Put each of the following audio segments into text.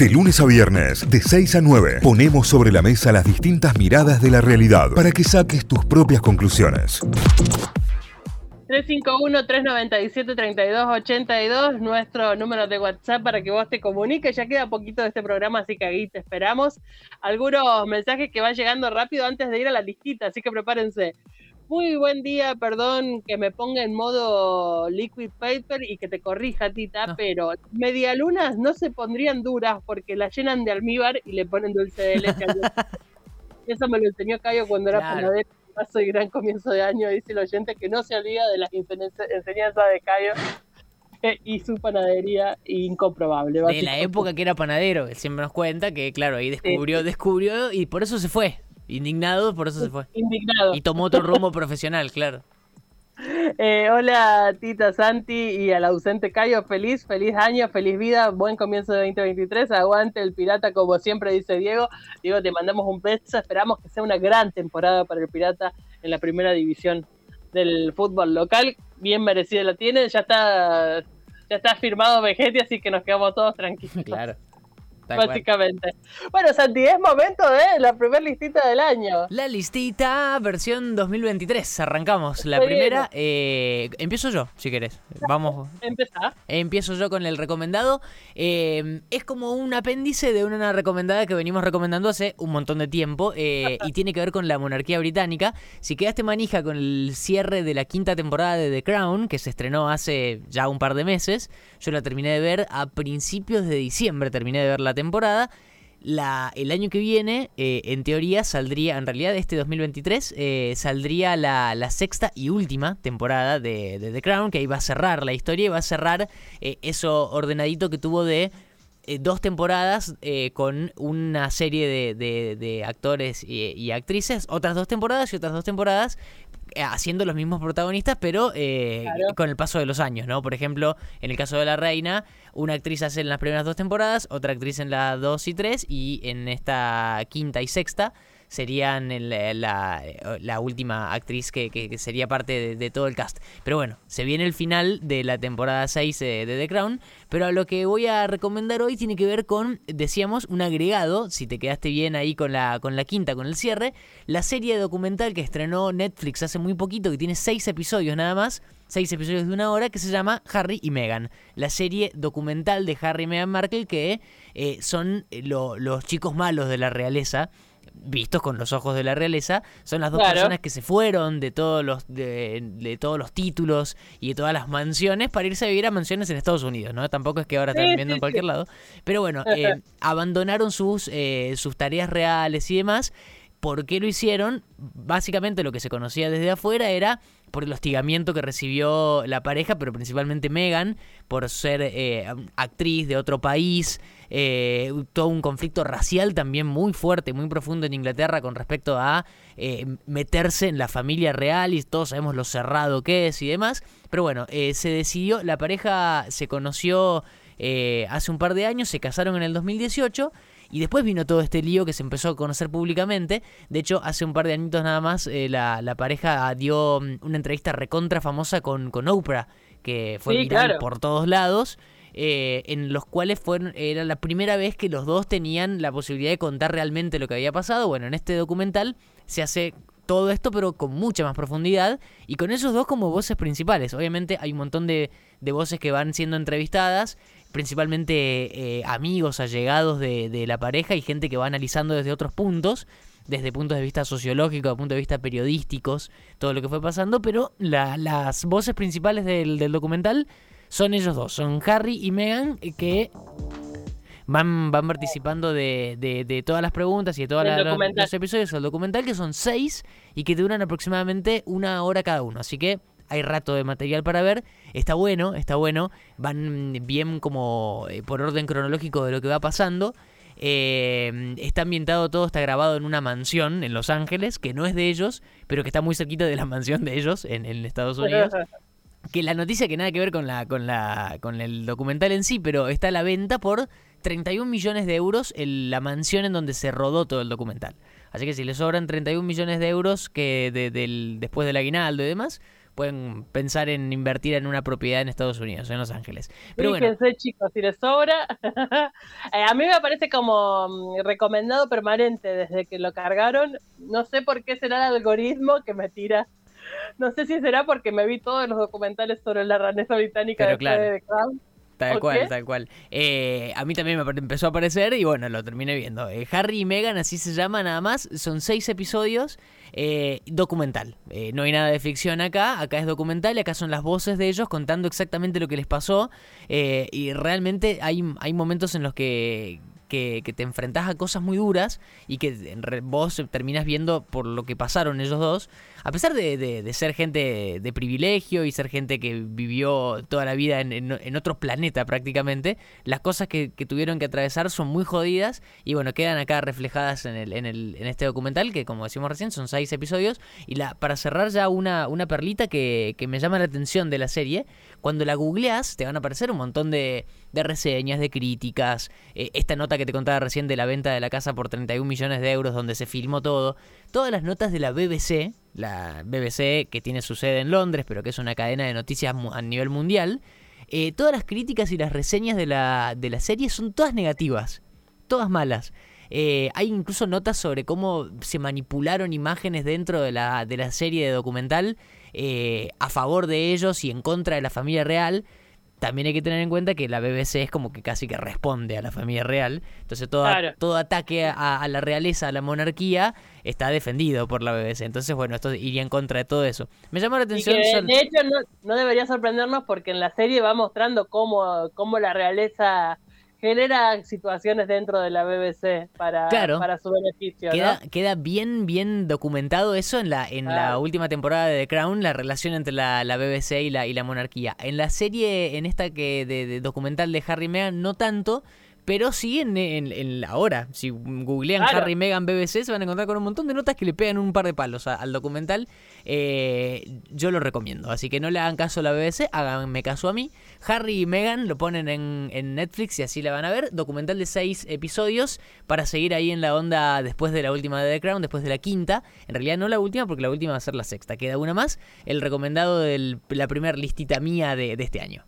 De lunes a viernes, de 6 a 9, ponemos sobre la mesa las distintas miradas de la realidad para que saques tus propias conclusiones. 351-397-3282, nuestro número de WhatsApp para que vos te comuniques. Ya queda poquito de este programa, así que ahí te esperamos. Algunos mensajes que van llegando rápido antes de ir a la listita, así que prepárense. Muy buen día, perdón que me ponga en modo liquid paper y que te corrija, Tita, pero medialunas no se pondrían duras porque las llenan de almíbar y le ponen dulce de leche. Eso me lo enseñó Cayo cuando era panadero. Paso y gran comienzo de año, dice el oyente que no se olvida de las enseñanzas de Cayo y su panadería incomprobable. De la época que era panadero, él siempre nos cuenta que, claro, ahí descubrió, descubrió y por eso se fue. Indignado, por eso se fue. Indignado. Y tomó otro rumbo profesional, claro. Eh, hola Tita Santi y al ausente Cayo, feliz, feliz año, feliz vida, buen comienzo de 2023, aguante el Pirata como siempre dice Diego, Diego te mandamos un beso, esperamos que sea una gran temporada para el Pirata en la primera división del fútbol local, bien merecida la tiene, ya está ya está firmado Vegetti, así que nos quedamos todos tranquilos. Claro básicamente. Bueno, Santi, es momento de la primera listita del año. La listita versión 2023. Arrancamos. La primera, eh, empiezo yo, si querés. Vamos. Empezá. Empiezo yo con el recomendado. Eh, es como un apéndice de una recomendada que venimos recomendando hace un montón de tiempo eh, y tiene que ver con la monarquía británica. Si quedaste manija con el cierre de la quinta temporada de The Crown, que se estrenó hace ya un par de meses, yo la terminé de ver a principios de diciembre, terminé de ver la temporada. La, el año que viene, eh, en teoría, saldría, en realidad este 2023, eh, saldría la, sexta y última temporada de, The Crown, que ahí va a cerrar la historia y va a cerrar eh, eso ordenadito que tuvo de dos temporadas con una serie de, actores y, actrices, otras dos temporadas y otras dos temporadas eh, haciendo los mismos protagonistas, pero eh, con el paso de los años, ¿no? Por ejemplo, en el caso de La Reina, una actriz hace en las primeras dos temporadas, otra actriz en las dos y tres, y en esta quinta y sexta serían la, la, última actriz que, sería parte de, todo el cast. Pero bueno, se viene el final de la temporada 6 de, The Crown, pero lo que voy a recomendar hoy tiene que ver con, decíamos, un agregado, si te quedaste bien ahí con la, con la quinta, con el cierre, la serie documental que estrenó Netflix hace muy poquito, que tiene seis episodios nada más, seis episodios de una hora, que se llama Harry y Meghan, la serie documental de Harry y Meghan Markle, que eh, son los chicos malos de la realeza vistos con los ojos de la realeza, son las dos personas que se fueron de todos los de, todos los títulos y de todas las mansiones para irse a vivir a mansiones en Estados Unidos, ¿no? Tampoco es que ahora estén viviendo en cualquier lado, pero bueno, eh, abandonaron sus eh, sus tareas reales y demás. ¿Por qué lo hicieron? Básicamente lo que se conocía desde afuera era por el hostigamiento que recibió la pareja, pero principalmente Megan, por ser eh, actriz de otro país, eh, todo un conflicto racial también muy fuerte, muy profundo en Inglaterra con respecto a eh, meterse en la familia real y todos sabemos lo cerrado que es y demás. Pero bueno, se decidió, la pareja se conoció hace un par de años, se casaron en el 2018 y después vino todo este lío que se empezó a conocer públicamente. De hecho, hace un par de añitos nada más, eh, la, pareja dio mm, una entrevista recontra famosa con, con Oprah, que fue viral por todos lados. Eh, en los cuales fueron, era la primera vez que los dos tenían la posibilidad de contar realmente lo que había pasado. Bueno, en este documental se hace todo esto, pero con mucha más profundidad y con esos dos como voces principales. Obviamente hay un montón de, de voces que van siendo entrevistadas principalmente eh, amigos, allegados de, la pareja y gente que va analizando desde otros puntos, desde puntos de vista sociológicos, puntos de vista periodísticos, todo lo que fue pasando, pero las voces principales del, documental son ellos dos, son Harry y Meghan, eh, que van, van participando de, de, todas las preguntas y de todos los episodios del documental, que son seis y que duran aproximadamente una hora cada uno. Así que hay rato de material para ver. Está bueno, está bueno. Van bien como eh, por orden cronológico de lo que va pasando. Eh, está ambientado todo, está grabado en una mansión en Los Ángeles, que no es de ellos, pero que está muy cerquita de la mansión de ellos en, en Estados Unidos. que la noticia que nada que ver con la, con la, con el documental en sí, pero está a la venta por 31 millones de euros en la mansión en donde se rodó todo el documental. Así que si le sobran 31 millones de euros que del, después del aguinaldo y demás, pueden pensar en invertir en una propiedad en Estados Unidos, en Los Ángeles. Pero Fíjense, bueno, chicos, si les sobra. Eh, a mí me parece como mm, recomendado permanente desde que lo cargaron. No sé por qué será el algoritmo que me tira. No sé si será porque me vi todos los documentales sobre la ranesa británica Pero de claro. Crown. Tal ¿Por cual, tal cual. Eh, a mí también me empezó a aparecer y bueno, lo terminé viendo. Eh, Harry y Meghan, así se llama nada más. Son seis episodios. eh, documental. No hay nada de ficción acá. Acá es documental y acá son las voces de ellos contando exactamente lo que les pasó. y realmente hay, hay momentos en los que, que, que te enfrentás a cosas muy duras y que vos terminás viendo por lo que pasaron ellos dos. A pesar de, ser gente de privilegio y ser gente que vivió toda la vida en, otro planeta prácticamente, las cosas que, tuvieron que atravesar son muy jodidas y bueno, quedan acá reflejadas en, el, en, el, en este documental que como decimos recién son seis episodios. Y la, para cerrar ya una, una perlita que, me llama la atención de la serie, cuando la googleas te van a aparecer un montón de, de reseñas, de críticas, eh, esta nota que te contaba recién de la venta de la casa por 31 millones de euros donde se filmó todo, todas las notas de la BBC, la BBC que tiene su sede en Londres, pero que es una cadena de noticias a nivel mundial, eh, todas las críticas y las reseñas de la, de la serie son todas negativas, todas malas. Eh, hay incluso notas sobre cómo se manipularon imágenes dentro de la, de la serie de documental eh, a favor de ellos y en contra de la familia real. También hay que tener en cuenta que la BBC es como que casi que responde a la familia real. Entonces todo, Claro. todo ataque a, a la realeza, a la monarquía, está defendido por la BBC. Entonces, bueno, esto iría en contra de todo eso. Me llamó la atención... que, de hecho no, no debería sorprendernos porque en la serie va mostrando cómo, cómo la realeza genera situaciones dentro de la BBC para, Claro. para su beneficio. ¿no? Queda, queda bien, bien documentado eso en la, en la última temporada de The Crown, la relación entre la, la BBC y la, y la monarquía. En la serie, en esta que de, de documental de Harry y Meghan, no tanto, pero sí en, en, en la hora. Si googlean Claro. Harry y Meghan BBC, se van a encontrar con un montón de notas que le pegan un par de palos a- al documental. Eh, yo lo recomiendo, así que no le hagan caso a la BBC, háganme caso a mí. Harry y Meghan lo ponen en, en Netflix y así la van a ver. Documental de seis episodios para seguir ahí en la onda después de la última de The Crown, después de la quinta. En realidad no la última, porque la última va a ser la sexta. Queda una más. El recomendado de la primera listita mía de, de este año.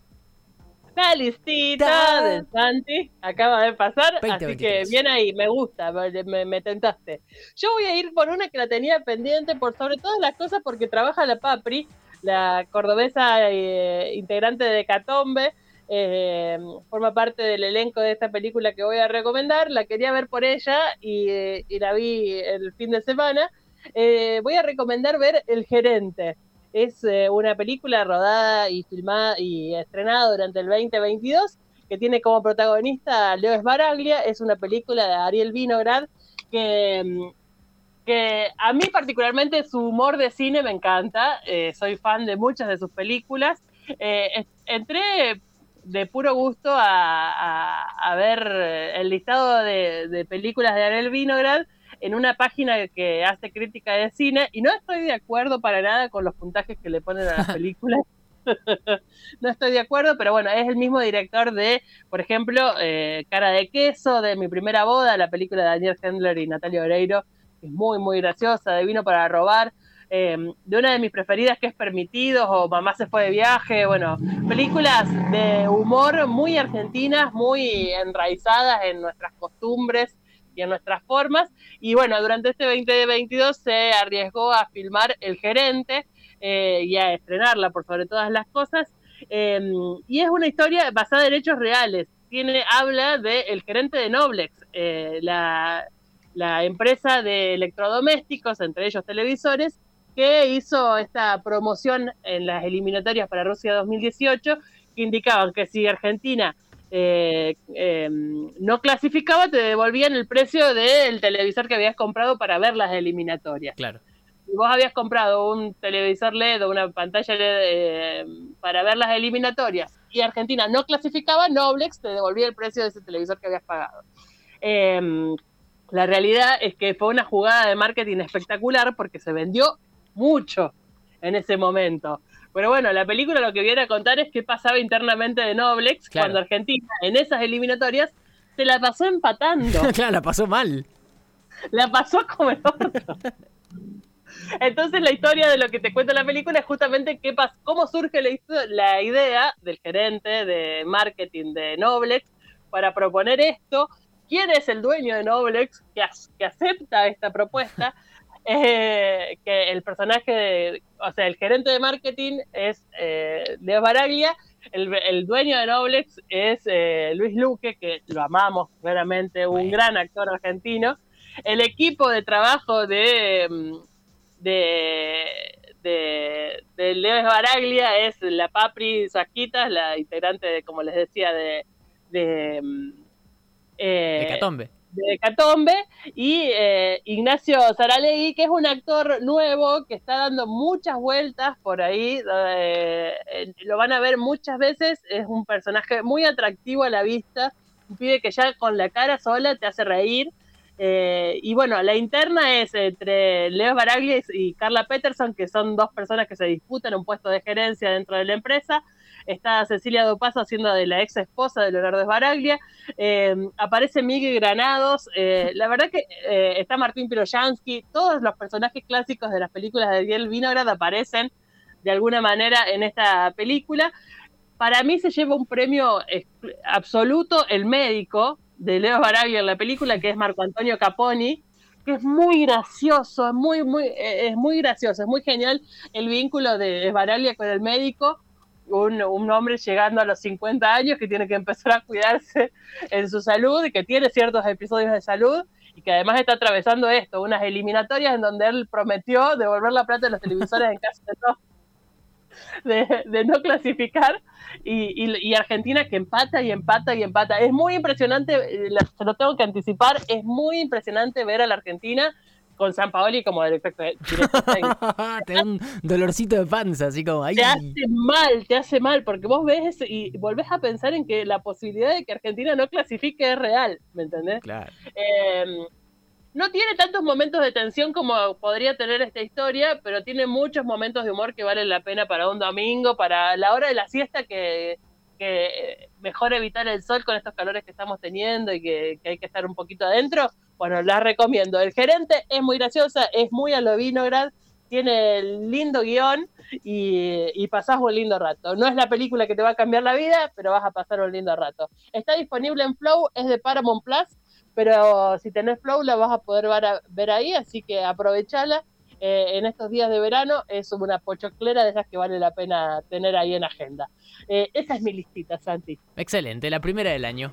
La listita Ta. de Santi acaba de pasar, 20, así que 23. bien ahí, me gusta, me, me- me tentaste. Yo voy a ir por una que la tenía pendiente por sobre todas las cosas porque trabaja la Papri, la cordobesa eh, integrante de Catombe, eh, forma parte del elenco de esta película que voy a recomendar, la quería ver por ella y, eh, y la vi el fin de semana. Voy a recomendar ver El Gerente. Es eh, una película rodada y filmada y estrenada durante el 2022 que tiene como protagonista a Leo Sbaraglia. Es una película de Ariel Vinograd que, mm, que a mí particularmente su humor de cine me encanta. Eh, soy fan de muchas de sus películas. Eh, entré de puro gusto a, a- a ver el listado de, de películas de Ariel Vinograd en una página que hace crítica de cine y no estoy de acuerdo para nada con los puntajes que le ponen a las películas. no estoy de acuerdo, pero bueno, es el mismo director de, por ejemplo, eh, Cara de Queso, de Mi Primera Boda, la película de Daniel Hendler y Natalia Oreiro, que es muy, muy graciosa, de Vino para Robar, eh, de una de mis preferidas que es Permitidos o Mamá se fue de viaje, bueno, películas de humor muy argentinas, muy enraizadas en nuestras costumbres y en nuestras formas. Y bueno, durante este 2022 se arriesgó a filmar El Gerente eh, y a estrenarla por sobre todas las cosas. Eh, y es una historia basada en hechos reales. Tiene, habla de El Gerente de Noblex, eh, la, la empresa de electrodomésticos, entre ellos televisores, que hizo esta promoción en las eliminatorias para Rusia 2018, que indicaban que si Argentina eh, eh, no clasificaba, te devolvían el precio del televisor que habías comprado para ver las eliminatorias. Claro. Si vos habías comprado un televisor LED o una pantalla LED eh, para ver las eliminatorias y Argentina no clasificaba, Noblex te devolvía el precio de ese televisor que habías pagado. Eh, la realidad es que fue una jugada de marketing espectacular porque se vendió mucho en ese momento. Pero bueno, la película lo que viene a contar es qué pasaba internamente de Noblex Claro. cuando Argentina en esas eliminatorias se la pasó empatando. claro, la pasó mal. la pasó como el. Entonces la historia de lo que te cuenta la película es justamente qué pasa, cómo surge la, idea del gerente de marketing de Noblex para proponer esto, quién es el dueño de Noblex que, que acepta esta propuesta, eh, que el personaje, o sea, el gerente de marketing es eh, Leo Baraglia, el, dueño de Noblex es eh, Luis Luque, que lo amamos claramente, un gran actor argentino. El equipo de trabajo de, mm, de, de, Leo Baraglia es la Papri Saquitas, la integrante, de, como les decía, de... de mm, eh, Catombe de Catombe y eh, Ignacio Saralegui, que es un actor nuevo que está dando muchas vueltas por ahí, lo van a ver muchas veces, es un personaje muy atractivo a la vista, un pibe que ya con la cara sola te hace reír. Eh, y bueno, la interna es entre Leo Baraglia y Carla Peterson, que son dos personas que se disputan un puesto de gerencia dentro de la empresa está Cecilia Dopazo haciendo de la ex esposa de Leonardo Esbaraglia, eh, aparece Miguel Granados, eh, la verdad que eh, está Martín Piroyansky, todos los personajes clásicos de las películas de Diel Vinograd aparecen de alguna manera en esta película. Para mí se lleva un premio absoluto el médico de Leo Baraglia en la película, que es Marco Antonio Caponi, que es muy gracioso, es muy, muy, es muy gracioso, es muy genial el vínculo de Esbaraglia con el médico un, hombre llegando a los 50 años que tiene que empezar a cuidarse en su salud y que tiene ciertos episodios de salud y que además está atravesando esto, unas eliminatorias en donde él prometió devolver la plata de los televisores en caso de no, de, no clasificar y, Argentina que empata y empata y empata. Es muy impresionante, eh, se lo tengo que anticipar, es muy impresionante ver a la Argentina con San Paoli como director, te da un dolorcito de panza, así como ahí. Te hace mal, te hace mal, porque vos ves y volvés a pensar en que la posibilidad de que Argentina no clasifique es real, ¿me entendés? Claro. Em, no tiene tantos momentos de tensión como podría tener esta historia, pero tiene muchos momentos de humor que valen la pena para un domingo, para la hora de la siesta que, mejor evitar el sol con estos calores que estamos teniendo y que hay que estar un poquito adentro bueno, la recomiendo. El gerente es muy graciosa, es muy a lo tiene lindo guion y, y, pasás un lindo rato. No es la película que te va a cambiar la vida, pero vas a pasar un lindo rato. Está disponible en Flow, es de Paramount Plus, pero si tenés Flow la vas a poder ver, ahí, así que aprovechala. Eh, en estos días de verano es una pochoclera de esas que vale la pena tener ahí en agenda. Eh, esa es mi listita, Santi. Excelente, la primera del año.